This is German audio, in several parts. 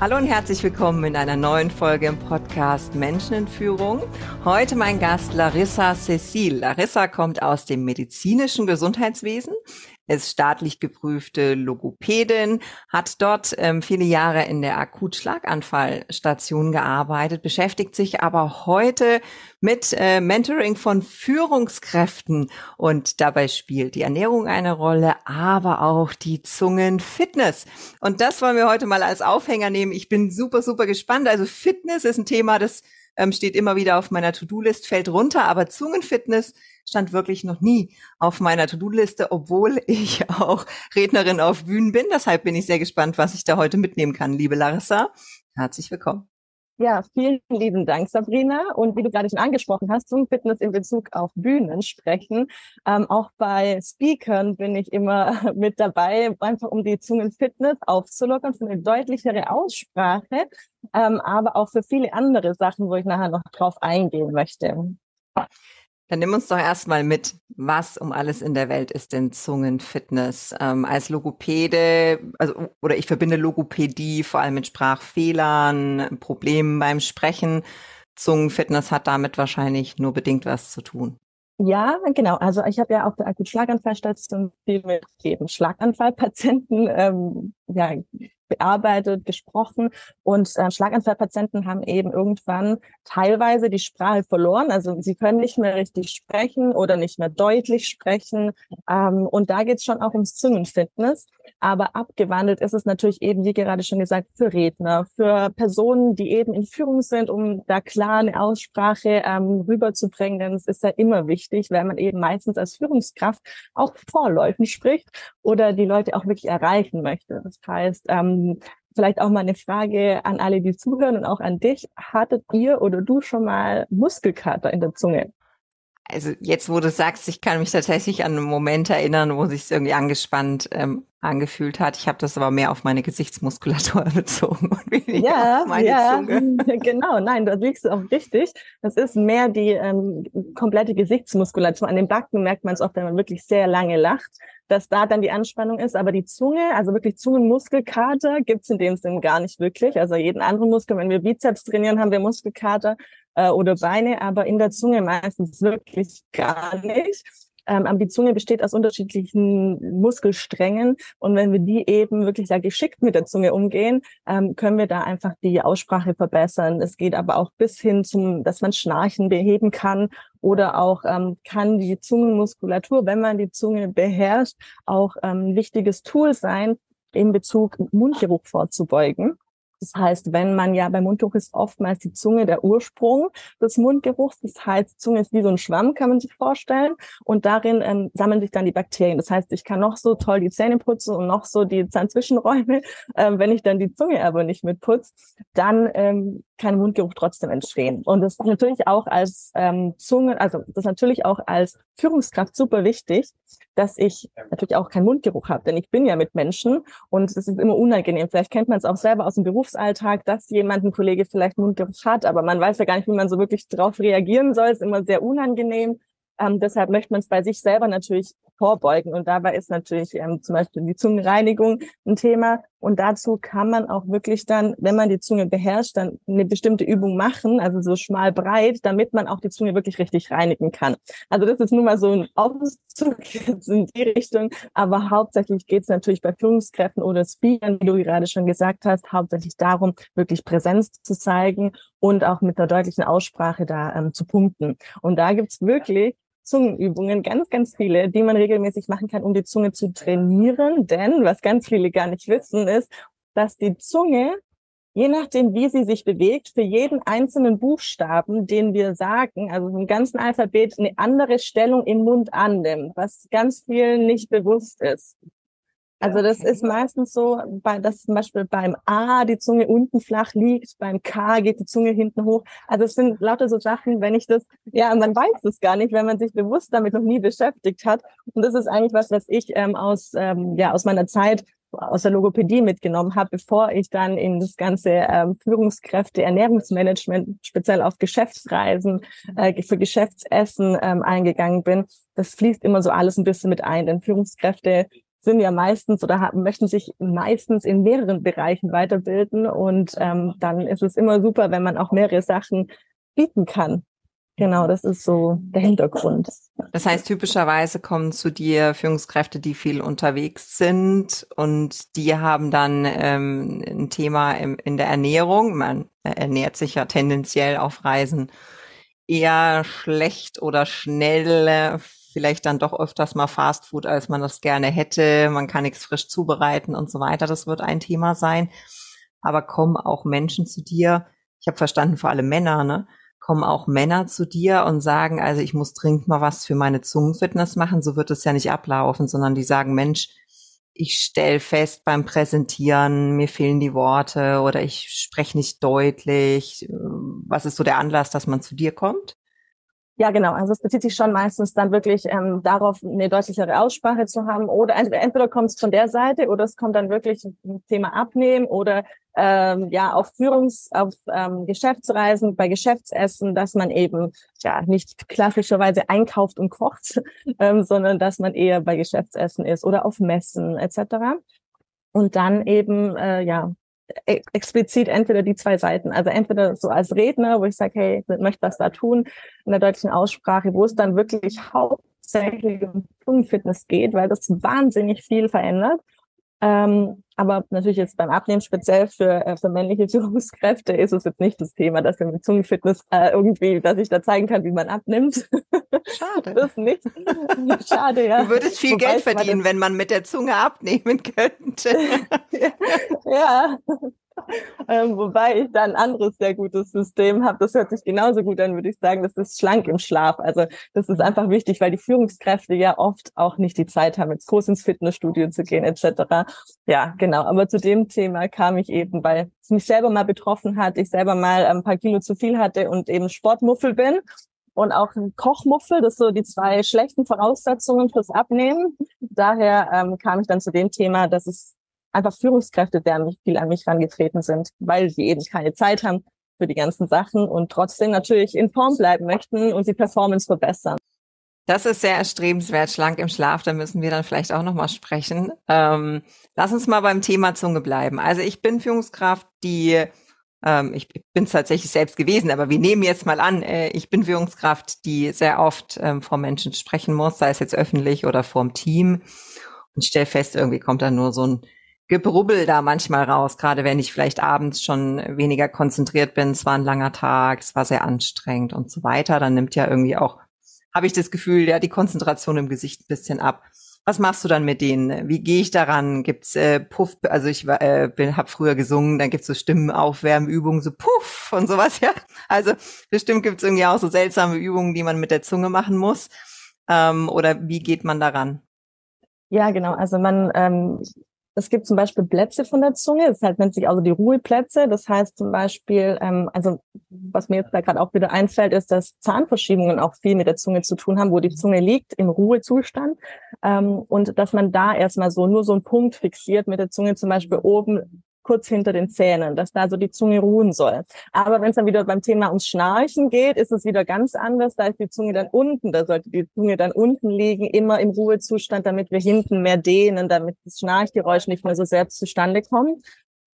Hallo und herzlich willkommen in einer neuen Folge im Podcast Menschen in Führung. Heute mein Gast Larissa Cecil. Larissa kommt aus dem medizinischen Gesundheitswesen, ist staatlich geprüfte Logopädin, hat dort ähm, viele Jahre in der Akutschlaganfallstation gearbeitet, beschäftigt sich aber heute mit äh, Mentoring von Führungskräften und dabei spielt die Ernährung eine Rolle, aber auch die Zungenfitness. Und das wollen wir heute mal als Aufhänger nehmen. Ich bin super, super gespannt. Also Fitness ist ein Thema, das ähm, steht immer wieder auf meiner To-Do-List, fällt runter, aber Zungenfitness stand wirklich noch nie auf meiner To-Do-Liste, obwohl ich auch Rednerin auf Bühnen bin. Deshalb bin ich sehr gespannt, was ich da heute mitnehmen kann. Liebe Larissa, herzlich willkommen. Ja, vielen lieben Dank, Sabrina. Und wie du gerade schon angesprochen hast, zum Fitness in Bezug auf Bühnen sprechen. Ähm, auch bei Speakern bin ich immer mit dabei, einfach um die Zungenfitness aufzulockern für eine deutlichere Aussprache, ähm, aber auch für viele andere Sachen, wo ich nachher noch drauf eingehen möchte. Dann nimm uns doch erstmal mit, was um alles in der Welt ist denn Zungenfitness? Ähm, als Logopäde, also oder ich verbinde Logopädie vor allem mit Sprachfehlern, Problemen beim Sprechen. Zungenfitness hat damit wahrscheinlich nur bedingt was zu tun. Ja, genau. Also ich habe ja auf der Akutschlaganfallstation viel mit eben Schlaganfallpatienten ähm, ja, bearbeitet, gesprochen und äh, Schlaganfallpatienten haben eben irgendwann teilweise die Sprache verloren. Also sie können nicht mehr richtig sprechen oder nicht mehr deutlich sprechen. Ähm, und da geht es schon auch ums Zungenfitness. Aber abgewandelt ist es natürlich eben, wie gerade schon gesagt, für Redner, für Personen, die eben in Führung sind, um da klar eine Aussprache ähm, rüberzubringen. Denn es ist ja immer wichtig, weil man eben meistens als Führungskraft auch vorläufig spricht oder die Leute auch wirklich erreichen möchte. Das heißt, ähm, vielleicht auch mal eine Frage an alle, die zuhören und auch an dich. Hattet ihr oder du schon mal Muskelkater in der Zunge? Also jetzt, wo du sagst, ich kann mich tatsächlich an einen Moment erinnern, wo sich irgendwie angespannt ähm, angefühlt hat. Ich habe das aber mehr auf meine Gesichtsmuskulatur bezogen und weniger ja, auf meine ja, Zunge. Genau, nein, da liegst du auch richtig. Das ist mehr die ähm, komplette Gesichtsmuskulatur. An den Backen merkt man es oft, wenn man wirklich sehr lange lacht dass da dann die Anspannung ist. Aber die Zunge, also wirklich Zungenmuskelkater, gibt's in dem Sinn gar nicht wirklich. Also jeden anderen Muskel, wenn wir Bizeps trainieren, haben wir Muskelkater äh, oder Beine, aber in der Zunge meistens wirklich gar nicht. Ähm, die Zunge besteht aus unterschiedlichen Muskelsträngen und wenn wir die eben wirklich sehr geschickt mit der Zunge umgehen, ähm, können wir da einfach die Aussprache verbessern. Es geht aber auch bis hin zum, dass man Schnarchen beheben kann oder auch ähm, kann die Zungenmuskulatur, wenn man die Zunge beherrscht, auch ähm, ein wichtiges Tool sein, in Bezug Mundgeruch vorzubeugen. Das heißt, wenn man ja beim Mundgeruch ist oftmals die Zunge der Ursprung des Mundgeruchs. Das heißt, die Zunge ist wie so ein Schwamm, kann man sich vorstellen. Und darin ähm, sammeln sich dann die Bakterien. Das heißt, ich kann noch so toll die Zähne putzen und noch so die Zahnzwischenräume. Ähm, wenn ich dann die Zunge aber nicht mitputze, dann ähm, kann Mundgeruch trotzdem entstehen. Und das ist natürlich auch als ähm, Zunge, also das ist natürlich auch als Führungskraft super wichtig, dass ich natürlich auch keinen Mundgeruch habe, denn ich bin ja mit Menschen und es ist immer unangenehm. Vielleicht kennt man es auch selber aus dem Berufsalltag, dass jemand, ein Kollege vielleicht Mundgeruch hat, aber man weiß ja gar nicht, wie man so wirklich darauf reagieren soll. Es ist immer sehr unangenehm. Ähm, deshalb möchte man es bei sich selber natürlich vorbeugen. Und dabei ist natürlich ähm, zum Beispiel die Zungenreinigung ein Thema. Und dazu kann man auch wirklich dann, wenn man die Zunge beherrscht, dann eine bestimmte Übung machen, also so schmal breit, damit man auch die Zunge wirklich richtig reinigen kann. Also das ist nun mal so ein Auszug in die Richtung. Aber hauptsächlich geht es natürlich bei Führungskräften oder Speakern, wie du gerade schon gesagt hast, hauptsächlich darum, wirklich Präsenz zu zeigen und auch mit einer deutlichen Aussprache da ähm, zu punkten. Und da gibt's wirklich Zungenübungen, ganz, ganz viele, die man regelmäßig machen kann, um die Zunge zu trainieren. Denn was ganz viele gar nicht wissen, ist, dass die Zunge, je nachdem, wie sie sich bewegt, für jeden einzelnen Buchstaben, den wir sagen, also im ganzen Alphabet, eine andere Stellung im Mund annimmt, was ganz vielen nicht bewusst ist. Also das ist meistens so, bei, dass zum Beispiel beim A die Zunge unten flach liegt, beim K geht die Zunge hinten hoch. Also es sind lauter so Sachen, wenn ich das, ja, man weiß es gar nicht, wenn man sich bewusst damit noch nie beschäftigt hat. Und das ist eigentlich was, was ich ähm, aus, ähm, ja, aus meiner Zeit aus der Logopädie mitgenommen habe, bevor ich dann in das ganze ähm, Führungskräfte, Ernährungsmanagement, speziell auf Geschäftsreisen, äh, für Geschäftsessen ähm, eingegangen bin. Das fließt immer so alles ein bisschen mit ein, denn Führungskräfte sind ja meistens oder haben, möchten sich meistens in mehreren Bereichen weiterbilden und ähm, dann ist es immer super, wenn man auch mehrere Sachen bieten kann. Genau, das ist so der Hintergrund. Das heißt, typischerweise kommen zu dir Führungskräfte, die viel unterwegs sind und die haben dann ähm, ein Thema im, in der Ernährung. Man ernährt sich ja tendenziell auf Reisen eher schlecht oder schnell, vielleicht dann doch öfters mal Fastfood, als man das gerne hätte. Man kann nichts frisch zubereiten und so weiter. Das wird ein Thema sein. Aber kommen auch Menschen zu dir, ich habe verstanden, vor allem Männer, ne? kommen auch Männer zu dir und sagen, also ich muss dringend mal was für meine Zungenfitness machen, so wird es ja nicht ablaufen, sondern die sagen, Mensch, ich stell fest beim Präsentieren, mir fehlen die Worte oder ich spreche nicht deutlich. Was ist so der Anlass, dass man zu dir kommt? Ja, genau. Also es bezieht sich schon meistens dann wirklich ähm, darauf, eine deutlichere Aussprache zu haben. Oder entweder, kommt es von der Seite oder es kommt dann wirklich ein Thema Abnehmen oder ähm, ja auf Führungs-, auf ähm, Geschäftsreisen, bei Geschäftsessen, dass man eben ja nicht klassischerweise einkauft und kocht, ähm, sondern dass man eher bei Geschäftsessen ist oder auf Messen etc. Und dann eben ja, ja explizit entweder die zwei Seiten. Also entweder so als Redner, wo ich sage, hey, ich möchte was da tun, in der deutschen Aussprache, wo es dann wirklich hauptsächlich um Zungenfitness geht, weil das wahnsinnig viel verändert. Ähm, aber natürlich jetzt beim Abnehmen speziell für, äh, für männliche Führungskräfte ist es jetzt nicht das Thema, dass wir mit Zungenfitness äh, irgendwie, dass ich da zeigen kann, wie man abnimmt. Schade. das nicht. Schade, ja. Du würdest viel Wobei Geld verdienen, wenn man mit der Zunge abnehmen könnte. ja. Ähm, wobei ich da ein anderes sehr gutes System habe. Das hört sich genauso gut an, würde ich sagen. Das ist schlank im Schlaf. Also das ist einfach wichtig, weil die Führungskräfte ja oft auch nicht die Zeit haben, jetzt groß ins Fitnessstudio zu gehen etc. Ja, genau. Aber zu dem Thema kam ich eben, weil es mich selber mal betroffen hat. Ich selber mal ein paar Kilo zu viel hatte und eben Sportmuffel bin und auch ein Kochmuffel. Das sind so die zwei schlechten Voraussetzungen fürs Abnehmen. Daher ähm, kam ich dann zu dem Thema, dass es einfach Führungskräfte, die an mich, viel an mich rangetreten sind, weil sie eben keine Zeit haben für die ganzen Sachen und trotzdem natürlich in Form bleiben möchten und die Performance verbessern. Das ist sehr erstrebenswert, schlank im Schlaf. Da müssen wir dann vielleicht auch nochmal sprechen. Ähm, lass uns mal beim Thema Zunge bleiben. Also ich bin Führungskraft, die ähm, ich bin es tatsächlich selbst gewesen, aber wir nehmen jetzt mal an, äh, ich bin Führungskraft, die sehr oft ähm, vor Menschen sprechen muss, sei es jetzt öffentlich oder vorm Team und stell fest, irgendwie kommt da nur so ein Gebrubbel da manchmal raus, gerade wenn ich vielleicht abends schon weniger konzentriert bin, es war ein langer Tag, es war sehr anstrengend und so weiter, dann nimmt ja irgendwie auch, habe ich das Gefühl, ja, die Konzentration im Gesicht ein bisschen ab. Was machst du dann mit denen? Wie gehe ich daran? Gibt's äh, Puff? Also ich äh, bin, habe früher gesungen, dann gibt's so Stimmenaufwärmübungen, so Puff und sowas, ja. Also bestimmt gibt's irgendwie auch so seltsame Übungen, die man mit der Zunge machen muss. Ähm, oder wie geht man daran? Ja, genau. Also man ähm, es gibt zum Beispiel Plätze von der Zunge, das halt nennt sich also die Ruheplätze. Das heißt zum Beispiel, ähm, also was mir jetzt da gerade auch wieder einfällt, ist, dass Zahnverschiebungen auch viel mit der Zunge zu tun haben, wo die Zunge liegt im Ruhezustand ähm, und dass man da erstmal so nur so einen Punkt fixiert mit der Zunge zum Beispiel oben kurz hinter den Zähnen, dass da so die Zunge ruhen soll. Aber wenn es dann wieder beim Thema ums Schnarchen geht, ist es wieder ganz anders. Da ist die Zunge dann unten, da sollte die Zunge dann unten liegen, immer im Ruhezustand, damit wir hinten mehr dehnen, damit das Schnarchgeräusch nicht mehr so selbst zustande kommt.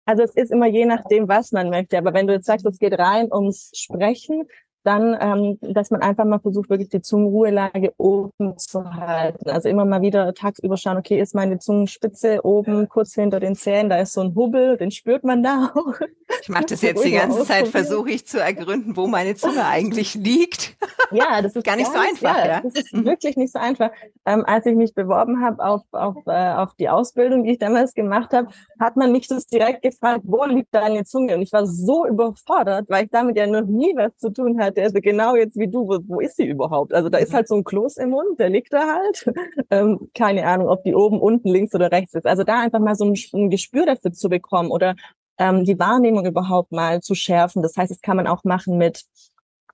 Also es ist immer je nachdem, was man möchte. Aber wenn du jetzt sagst, es geht rein ums Sprechen, dann, ähm, dass man einfach mal versucht, wirklich die Zungenruhelage oben zu halten. Also immer mal wieder tagsüber schauen, okay, ist meine Zungenspitze oben kurz hinter den Zähnen, da ist so ein Hubbel, den spürt man da auch. Ich mache das jetzt die ganze Zeit, versuche ich zu ergründen, wo meine Zunge eigentlich liegt. Ja, das ist gar nicht gar so einfach. Ja, ja, Das ist mhm. wirklich nicht so einfach. Ähm, als ich mich beworben habe auf, auf, äh, auf die Ausbildung, die ich damals gemacht habe, hat man mich das direkt gefragt, wo liegt deine Zunge? Und ich war so überfordert, weil ich damit ja noch nie was zu tun hatte ist genau jetzt wie du, wo, wo ist sie überhaupt? Also da ist halt so ein Kloß im Mund, der liegt da halt. Ähm, keine Ahnung, ob die oben, unten, links oder rechts ist. Also da einfach mal so ein, ein Gespür dafür zu bekommen oder ähm, die Wahrnehmung überhaupt mal zu schärfen. Das heißt, das kann man auch machen mit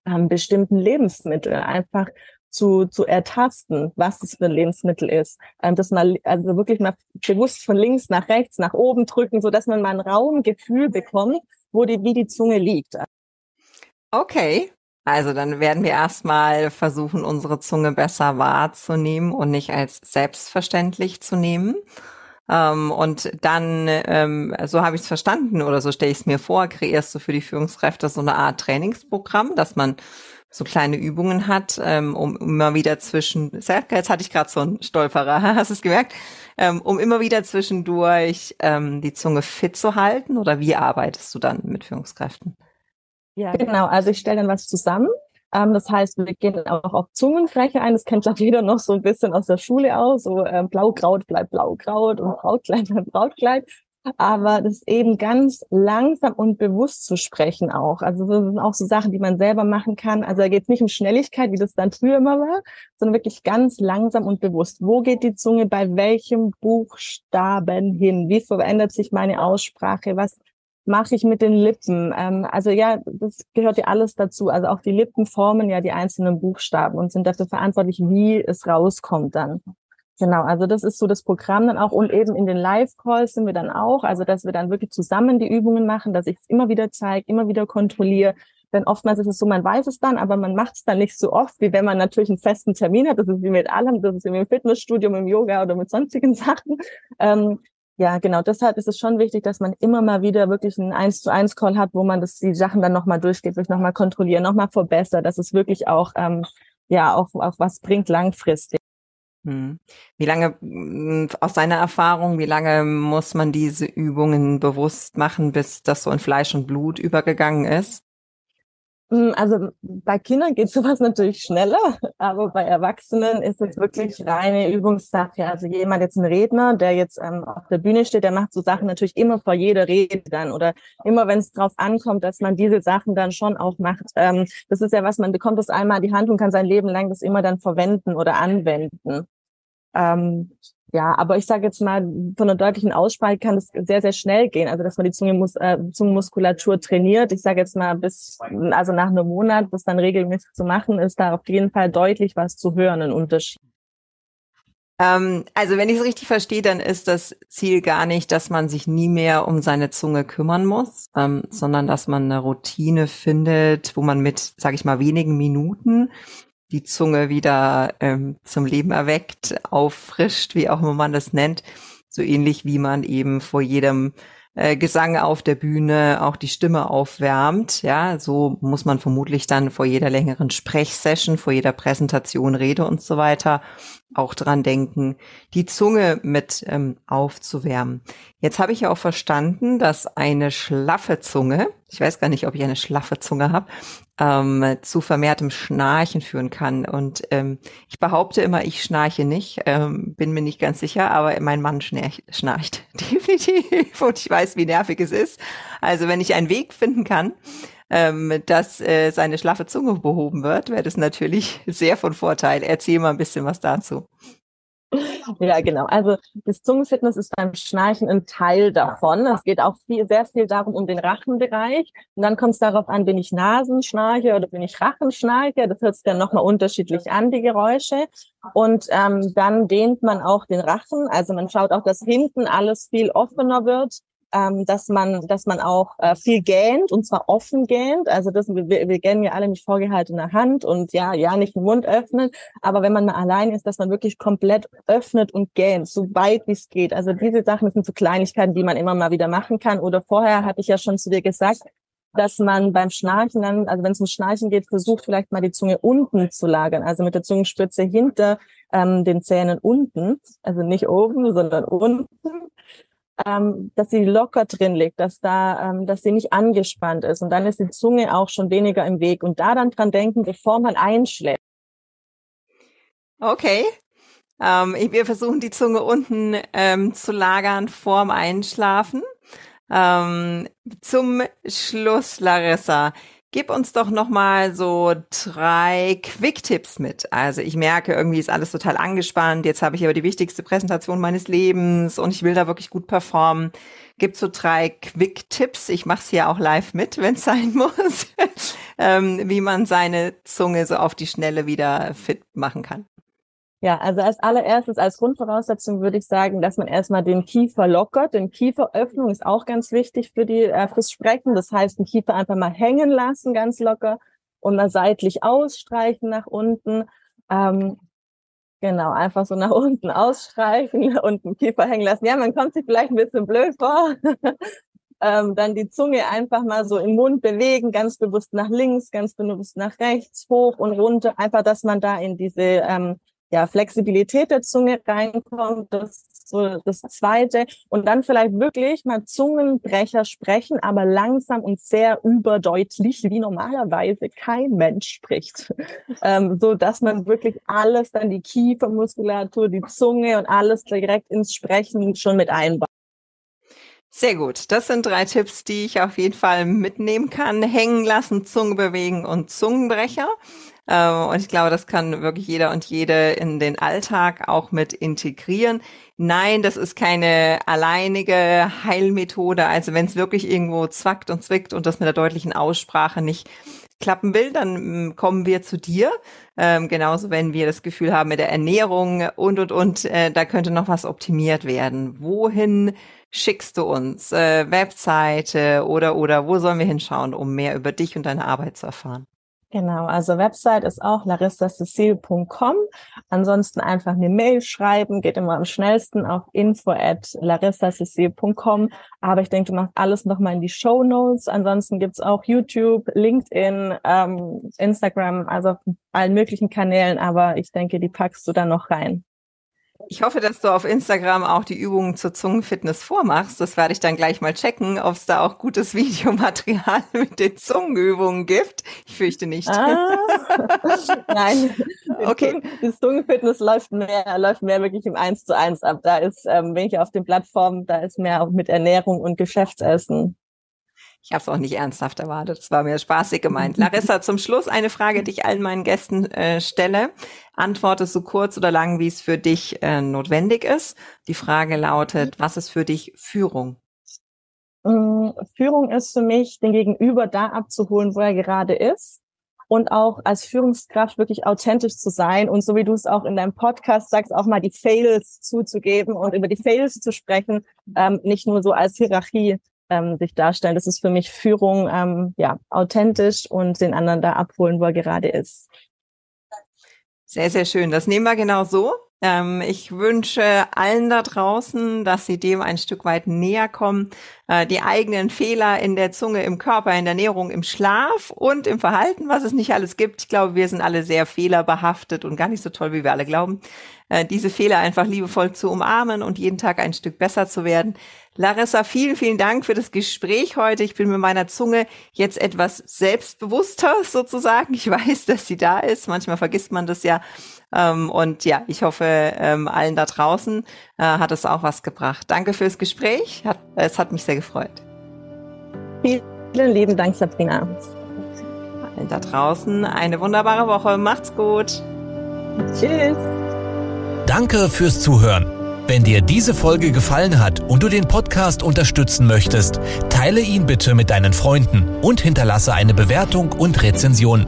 ähm, bestimmten Lebensmitteln. Einfach zu, zu ertasten, was es für ein Lebensmittel ist. Ähm, das mal, also wirklich mal bewusst von links nach rechts, nach oben drücken, so dass man mal ein Raumgefühl bekommt, wo die, wie die Zunge liegt. Okay. Also dann werden wir erstmal versuchen, unsere Zunge besser wahrzunehmen und nicht als selbstverständlich zu nehmen. Ähm, und dann, ähm, so habe ich es verstanden oder so stelle ich es mir vor, kreierst du für die Führungskräfte so eine Art Trainingsprogramm, dass man so kleine Übungen hat, ähm, um immer wieder zwischen, jetzt hatte ich gerade so einen Stolperer, hast du es gemerkt? Ähm, um immer wieder zwischendurch ähm, die Zunge fit zu halten oder wie arbeitest du dann mit Führungskräften? Ja, genau. Also ich stelle dann was zusammen. Ähm, das heißt, wir gehen auch auf Zungenfläche ein. Das kennt glaube jeder noch so ein bisschen aus der Schule aus. So ähm, Blaukraut bleibt Blaukraut und Brautkleid bleibt Brautkleid aber das eben ganz langsam und bewusst zu sprechen auch. Also das sind auch so Sachen, die man selber machen kann. Also da geht es nicht um Schnelligkeit, wie das dann früher immer war, sondern wirklich ganz langsam und bewusst. Wo geht die Zunge bei welchem Buchstaben hin? Wie verändert sich meine Aussprache? Was mache ich mit den Lippen? Ähm, also ja, das gehört ja alles dazu. Also auch die Lippen formen ja die einzelnen Buchstaben und sind dafür verantwortlich, wie es rauskommt dann. Genau, also das ist so das Programm dann auch und eben in den Live-Calls sind wir dann auch, also dass wir dann wirklich zusammen die Übungen machen, dass ich es immer wieder zeige, immer wieder kontrolliere. Denn oftmals ist es so, man weiß es dann, aber man macht es dann nicht so oft, wie wenn man natürlich einen festen Termin hat. Das ist wie mit allem, das ist wie im Fitnessstudio, im Yoga oder mit sonstigen Sachen. Ähm, ja, genau. Deshalb ist es schon wichtig, dass man immer mal wieder wirklich einen eins zu eins Call hat, wo man das, die Sachen dann nochmal durchgeht, wirklich nochmal kontrollieren, nochmal verbessert, dass es wirklich auch, ähm, ja, auch, auch was bringt langfristig. Hm. Wie lange, hm, aus deiner Erfahrung, wie lange muss man diese Übungen bewusst machen, bis das so in Fleisch und Blut übergegangen ist? Hm, also bei Kindern geht sowas natürlich schneller, aber bei Erwachsenen ist es wirklich reine Übungssache. Also jemand jetzt ein Redner, der jetzt ähm, auf der Bühne steht, der macht so Sachen natürlich immer vor jeder Rede dann oder immer wenn es drauf ankommt, dass man diese Sachen dann schon auch macht. Ähm, das ist ja was, man bekommt das einmal in die Hand und kann sein Leben lang das immer dann verwenden oder anwenden. Ähm, ja, aber ich sage jetzt mal, von einer deutlichen Aussprache kann es sehr, sehr schnell gehen. Also dass man die Zungenmus äh, Zungenmuskulatur trainiert. Ich sage jetzt mal, bis, also nach einem Monat, das dann regelmäßig zu machen, ist da auf jeden Fall deutlich was zu hören, ein Unterschied. Ähm, also wenn ich es richtig verstehe, dann ist das Ziel gar nicht, dass man sich nie mehr um seine Zunge kümmern muss, ähm, sondern dass man eine Routine findet, wo man mit, sage ich mal, wenigen Minuten die Zunge wieder ähm, zum Leben erweckt, auffrischt, wie auch immer man das nennt. So ähnlich wie man eben vor jedem äh, Gesang auf der Bühne auch die Stimme aufwärmt. Ja, so muss man vermutlich dann vor jeder längeren Sprechsession, vor jeder Präsentation, Rede und so weiter auch dran denken, die Zunge mit ähm, aufzuwärmen. Jetzt habe ich ja auch verstanden, dass eine schlaffe Zunge, ich weiß gar nicht, ob ich eine schlaffe Zunge habe, ähm, zu vermehrtem Schnarchen führen kann. Und ähm, ich behaupte immer, ich schnarche nicht, ähm, bin mir nicht ganz sicher, aber mein Mann schnarcht, schnarcht definitiv und ich weiß, wie nervig es ist. Also wenn ich einen Weg finden kann, ähm, dass äh, seine schlaffe Zunge behoben wird, wäre das natürlich sehr von Vorteil. Erzähl mal ein bisschen was dazu. Ja, genau. Also das Zungenfitness ist beim Schnarchen ein Teil davon. Es geht auch viel, sehr viel darum um den Rachenbereich. Und dann kommt es darauf an, bin ich Nasenschnarche oder bin ich Rachenschnarche. Das hört sich dann nochmal unterschiedlich an, die Geräusche. Und ähm, dann dehnt man auch den Rachen. Also man schaut auch, dass hinten alles viel offener wird ähm, dass man, dass man auch äh, viel gähnt und zwar offen gähnt. Also das, wir, wir gähnen ja alle mit vorgehaltener Hand und ja, ja, nicht den Mund öffnen. Aber wenn man mal allein ist, dass man wirklich komplett öffnet und gähnt, so weit wie es geht. Also diese Sachen sind so Kleinigkeiten, die man immer mal wieder machen kann. Oder vorher hatte ich ja schon zu dir gesagt, dass man beim Schnarchen dann, also wenn es um Schnarchen geht, versucht vielleicht mal die Zunge unten zu lagern, also mit der Zungenspitze hinter ähm, den Zähnen unten, also nicht oben, sondern unten ähm, dass sie locker drin liegt, dass da, ähm, dass sie nicht angespannt ist. Und dann ist die Zunge auch schon weniger im Weg. Und da dann dran denken, bevor man einschläft. Okay. Ähm, wir versuchen die Zunge unten ähm, zu lagern vorm Einschlafen. Ähm, zum Schluss, Larissa, Gib uns doch noch mal so drei Quick-Tipps mit. Also ich merke, irgendwie ist alles total angespannt. Jetzt habe ich aber die wichtigste Präsentation meines Lebens und ich will da wirklich gut performen. Gibt so drei Quick-Tipps. Ich mache es hier auch live mit, wenn es sein muss, ähm, wie man seine Zunge so auf die Schnelle wieder fit machen kann. Ja, also als allererstes, als Grundvoraussetzung würde ich sagen, dass man erstmal den Kiefer lockert. Denn Kieferöffnung ist auch ganz wichtig für die, äh, fürs Sprechen. Das heißt, den Kiefer einfach mal hängen lassen, ganz locker und mal seitlich ausstreichen nach unten. Ähm, genau, einfach so nach unten ausstreichen und den Kiefer hängen lassen. Ja, man kommt sich vielleicht ein bisschen blöd vor. ähm, dann die Zunge einfach mal so im Mund bewegen, ganz bewusst nach links, ganz bewusst nach rechts, hoch und runter. Einfach, dass man da in diese ähm, ja, Flexibilität der Zunge reinkommt, das ist so das Zweite. Und dann vielleicht wirklich mal Zungenbrecher sprechen, aber langsam und sehr überdeutlich, wie normalerweise kein Mensch spricht. ähm, so dass man wirklich alles, dann die Kiefermuskulatur, die Zunge und alles direkt ins Sprechen schon mit einbaut. Sehr gut. Das sind drei Tipps, die ich auf jeden Fall mitnehmen kann. Hängen lassen, Zunge bewegen und Zungenbrecher. Ähm, und ich glaube, das kann wirklich jeder und jede in den Alltag auch mit integrieren. Nein, das ist keine alleinige Heilmethode. Also wenn es wirklich irgendwo zwackt und zwickt und das mit der deutlichen Aussprache nicht klappen will, dann mm, kommen wir zu dir. Ähm, genauso, wenn wir das Gefühl haben mit der Ernährung und, und, und, äh, da könnte noch was optimiert werden. Wohin schickst du uns? Äh, Webseite oder, oder wo sollen wir hinschauen, um mehr über dich und deine Arbeit zu erfahren? Genau, also Website ist auch larissacecil.com. Ansonsten einfach eine Mail schreiben, geht immer am schnellsten auf info at larissacecil.com. Aber ich denke, du machst alles nochmal in die Show Notes. Ansonsten gibt's auch YouTube, LinkedIn, ähm, Instagram, also auf allen möglichen Kanälen. Aber ich denke, die packst du dann noch rein. Ich hoffe, dass du auf Instagram auch die Übungen zur Zungenfitness vormachst. Das werde ich dann gleich mal checken, ob es da auch gutes Videomaterial mit den Zungenübungen gibt. Ich fürchte nicht. Ah, nein. Okay. Das Zungenfitness läuft mehr, läuft mehr wirklich im Eins zu eins ab. Da ist, ähm, wenn ich auf den Plattformen, da ist mehr auch mit Ernährung und Geschäftsessen. Ich habe es auch nicht ernsthaft erwartet. Es war mir spaßig gemeint. Larissa, zum Schluss eine Frage, die ich allen meinen Gästen äh, stelle. Antworte so kurz oder lang, wie es für dich äh, notwendig ist. Die Frage lautet, was ist für dich Führung? Mm, Führung ist für mich, den Gegenüber da abzuholen, wo er gerade ist und auch als Führungskraft wirklich authentisch zu sein und so wie du es auch in deinem Podcast sagst, auch mal die Fails zuzugeben und über die Fails zu sprechen, ähm, nicht nur so als Hierarchie ähm, sich darstellen. Das ist für mich Führung, ähm, ja, authentisch und den anderen da abholen, wo er gerade ist. Sehr, sehr schön. Das nehmen wir genau so. Ähm, ich wünsche allen da draußen, dass sie dem ein Stück weit näher kommen, äh, die eigenen Fehler in der Zunge, im Körper, in der Ernährung, im Schlaf und im Verhalten, was es nicht alles gibt. Ich glaube, wir sind alle sehr fehlerbehaftet und gar nicht so toll, wie wir alle glauben. Äh, diese Fehler einfach liebevoll zu umarmen und jeden Tag ein Stück besser zu werden. Larissa, vielen, vielen Dank für das Gespräch heute. Ich bin mit meiner Zunge jetzt etwas selbstbewusster sozusagen. Ich weiß, dass sie da ist. Manchmal vergisst man das ja. Ähm, und ja, ich hoffe, ähm, allen da draußen äh, hat es auch was gebracht. Danke fürs Gespräch. Hat, es hat mich sehr gefreut. Vielen lieben Dank, Sabrina. Allen da draußen eine wunderbare Woche. Macht's gut. Tschüss. Danke fürs Zuhören. Wenn dir diese Folge gefallen hat und du den Podcast unterstützen möchtest, teile ihn bitte mit deinen Freunden und hinterlasse eine Bewertung und Rezension.